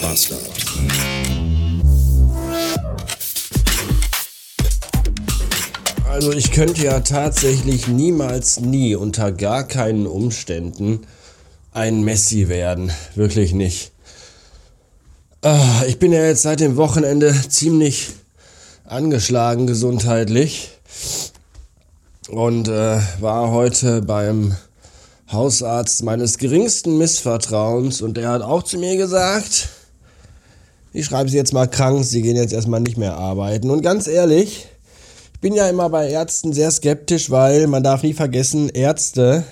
Bastard. Also ich könnte ja tatsächlich niemals nie unter gar keinen Umständen ein Messi werden. Wirklich nicht. Ah, ich bin ja jetzt seit dem Wochenende ziemlich angeschlagen gesundheitlich und äh, war heute beim Hausarzt meines geringsten Missvertrauens und der hat auch zu mir gesagt, ich schreibe Sie jetzt mal krank, Sie gehen jetzt erstmal nicht mehr arbeiten. Und ganz ehrlich, ich bin ja immer bei Ärzten sehr skeptisch, weil man darf nie vergessen, Ärzte,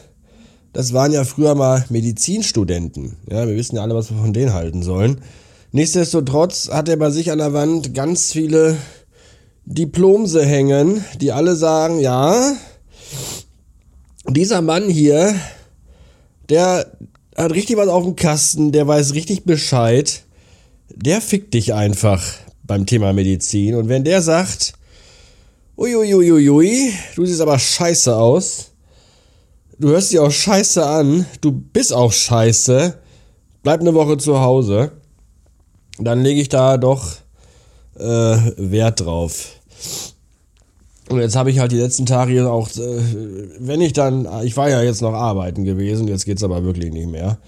das waren ja früher mal Medizinstudenten. Ja, wir wissen ja alle, was wir von denen halten sollen. Nichtsdestotrotz hat er bei sich an der Wand ganz viele Diplomse hängen, die alle sagen, ja, dieser Mann hier, der hat richtig was auf dem Kasten, der weiß richtig Bescheid, der fickt dich einfach beim Thema Medizin. Und wenn der sagt, uiuiuiui, du siehst aber scheiße aus, du hörst dich auch scheiße an, du bist auch scheiße, bleib eine Woche zu Hause, dann lege ich da doch äh, Wert drauf. Und jetzt habe ich halt die letzten Tage hier auch, äh, wenn ich dann, ich war ja jetzt noch arbeiten gewesen, jetzt geht es aber wirklich nicht mehr.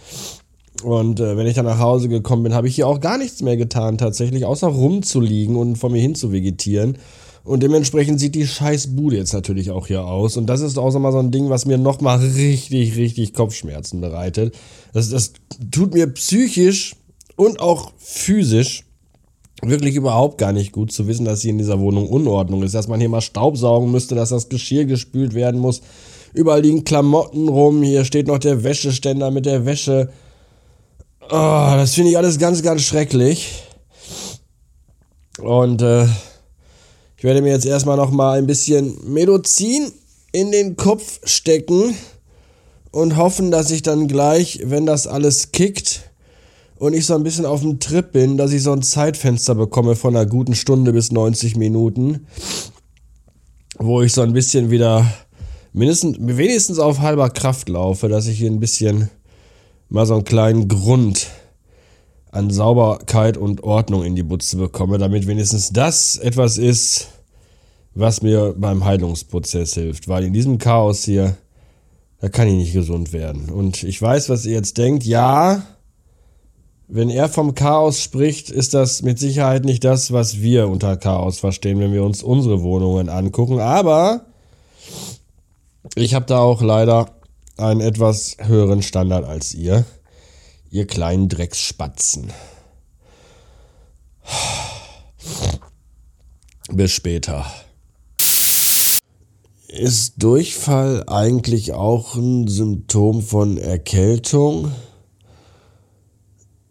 Und äh, wenn ich dann nach Hause gekommen bin, habe ich hier auch gar nichts mehr getan, tatsächlich, außer rumzuliegen und vor mir hin zu vegetieren. Und dementsprechend sieht die scheiß Bude jetzt natürlich auch hier aus. Und das ist auch so mal so ein Ding, was mir nochmal richtig, richtig Kopfschmerzen bereitet. Das, das tut mir psychisch und auch physisch wirklich überhaupt gar nicht gut zu wissen, dass hier in dieser Wohnung Unordnung ist, dass man hier mal Staubsaugen müsste, dass das Geschirr gespült werden muss. Überall liegen Klamotten rum, hier steht noch der Wäscheständer mit der Wäsche. Oh, das finde ich alles ganz, ganz schrecklich. Und äh, ich werde mir jetzt erstmal noch mal ein bisschen Medizin in den Kopf stecken und hoffen, dass ich dann gleich, wenn das alles kickt, und ich so ein bisschen auf dem Trip bin, dass ich so ein Zeitfenster bekomme von einer guten Stunde bis 90 Minuten, wo ich so ein bisschen wieder mindestens, wenigstens auf halber Kraft laufe, dass ich hier ein bisschen mal so einen kleinen Grund an Sauberkeit und Ordnung in die Butze bekomme, damit wenigstens das etwas ist, was mir beim Heilungsprozess hilft. Weil in diesem Chaos hier, da kann ich nicht gesund werden. Und ich weiß, was ihr jetzt denkt. Ja, wenn er vom Chaos spricht, ist das mit Sicherheit nicht das, was wir unter Chaos verstehen, wenn wir uns unsere Wohnungen angucken. Aber ich habe da auch leider einen etwas höheren Standard als ihr. Ihr kleinen Drecksspatzen. Bis später. Ist Durchfall eigentlich auch ein Symptom von Erkältung?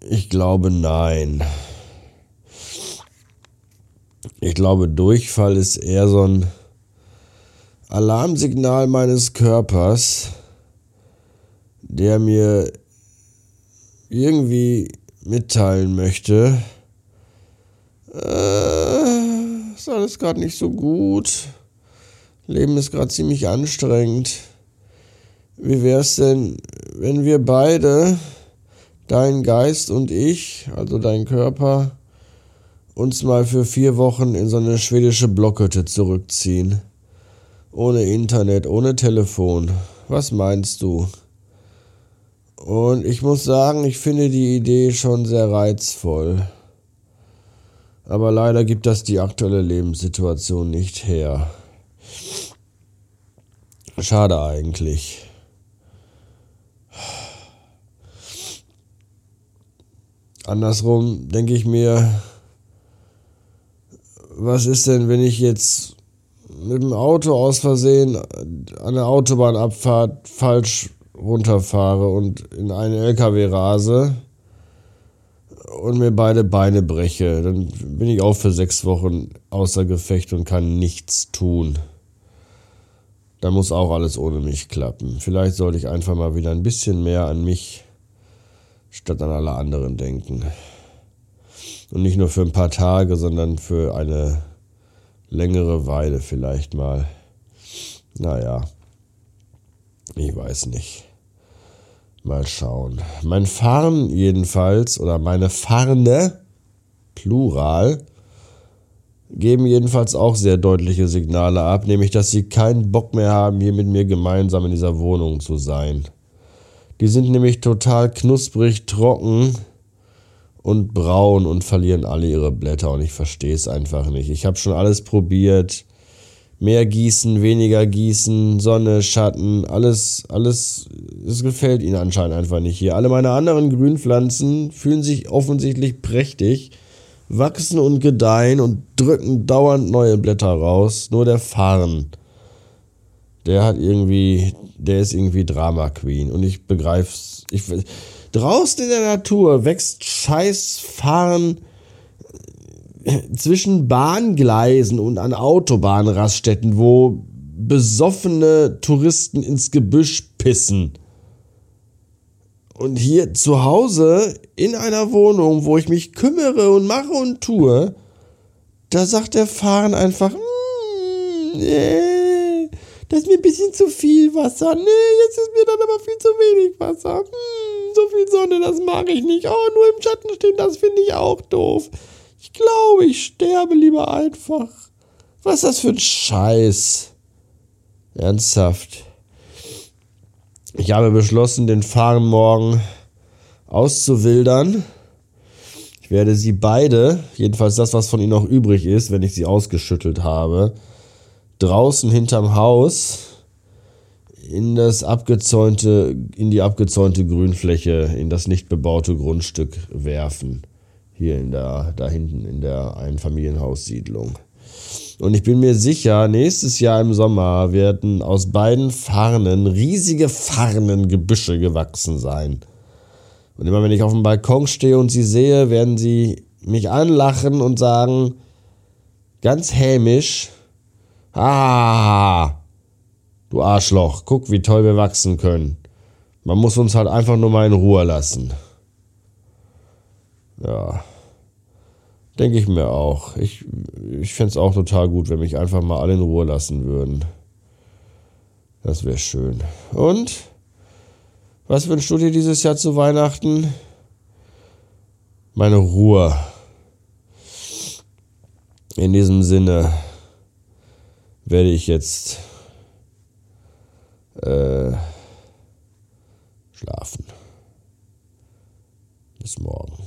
Ich glaube nein. Ich glaube, Durchfall ist eher so ein Alarmsignal meines Körpers, der mir irgendwie mitteilen möchte, äh, ist alles gerade nicht so gut. Leben ist gerade ziemlich anstrengend. Wie wäre es denn, wenn wir beide dein Geist und ich, also dein Körper, uns mal für vier Wochen in so eine schwedische Blockhütte zurückziehen. Ohne Internet, ohne Telefon. Was meinst du? Und ich muss sagen, ich finde die Idee schon sehr reizvoll. Aber leider gibt das die aktuelle Lebenssituation nicht her. Schade eigentlich. Andersrum denke ich mir, was ist denn, wenn ich jetzt mit dem Auto aus Versehen an der Autobahnabfahrt falsch runterfahre und in einen LKW rase und mir beide Beine breche, dann bin ich auch für sechs Wochen außer Gefecht und kann nichts tun. Da muss auch alles ohne mich klappen. Vielleicht sollte ich einfach mal wieder ein bisschen mehr an mich statt an alle anderen denken. Und nicht nur für ein paar Tage, sondern für eine längere Weile vielleicht mal. Naja, ich weiß nicht. Mal schauen. Mein Farn jedenfalls, oder meine Farne, Plural, geben jedenfalls auch sehr deutliche Signale ab, nämlich dass sie keinen Bock mehr haben, hier mit mir gemeinsam in dieser Wohnung zu sein. Die sind nämlich total knusprig, trocken und braun und verlieren alle ihre Blätter und ich verstehe es einfach nicht. Ich habe schon alles probiert. Mehr gießen, weniger gießen, Sonne, Schatten, alles, alles, es gefällt ihnen anscheinend einfach nicht hier. Alle meine anderen Grünpflanzen fühlen sich offensichtlich prächtig wachsen und gedeihen und drücken dauernd neue Blätter raus. Nur der Farn, der hat irgendwie, der ist irgendwie Drama Queen und ich begreif's. Ich, draußen in der Natur wächst scheiß Farn zwischen Bahngleisen und an Autobahnraststätten, wo besoffene Touristen ins Gebüsch pissen. Und hier zu Hause in einer Wohnung, wo ich mich kümmere und mache und tue, da sagt der Fahren einfach, mm, nee, das ist mir ein bisschen zu viel Wasser. Nee, jetzt ist mir dann aber viel zu wenig Wasser. Mm, so viel Sonne, das mag ich nicht. Oh, nur im Schatten stehen, das finde ich auch doof. Ich glaube, ich sterbe lieber einfach. Was ist das für ein Scheiß? Ernsthaft. Ich habe beschlossen, den Fahren morgen auszuwildern. Ich werde sie beide, jedenfalls das, was von ihnen noch übrig ist, wenn ich sie ausgeschüttelt habe, draußen hinterm Haus in das abgezäunte, in die abgezäunte Grünfläche, in das nicht bebaute Grundstück werfen. Hier in der, da hinten in der Einfamilienhaussiedlung. Und ich bin mir sicher, nächstes Jahr im Sommer werden aus beiden Farnen riesige Farnengebüsche gewachsen sein. Und immer wenn ich auf dem Balkon stehe und sie sehe, werden sie mich anlachen und sagen, ganz hämisch, ah, du Arschloch, guck, wie toll wir wachsen können. Man muss uns halt einfach nur mal in Ruhe lassen. Ja. Denke ich mir auch. Ich, ich fände es auch total gut, wenn mich einfach mal alle in Ruhe lassen würden. Das wäre schön. Und? Was wünschst du dir dieses Jahr zu Weihnachten? Meine Ruhe. In diesem Sinne werde ich jetzt äh, schlafen. Bis morgen.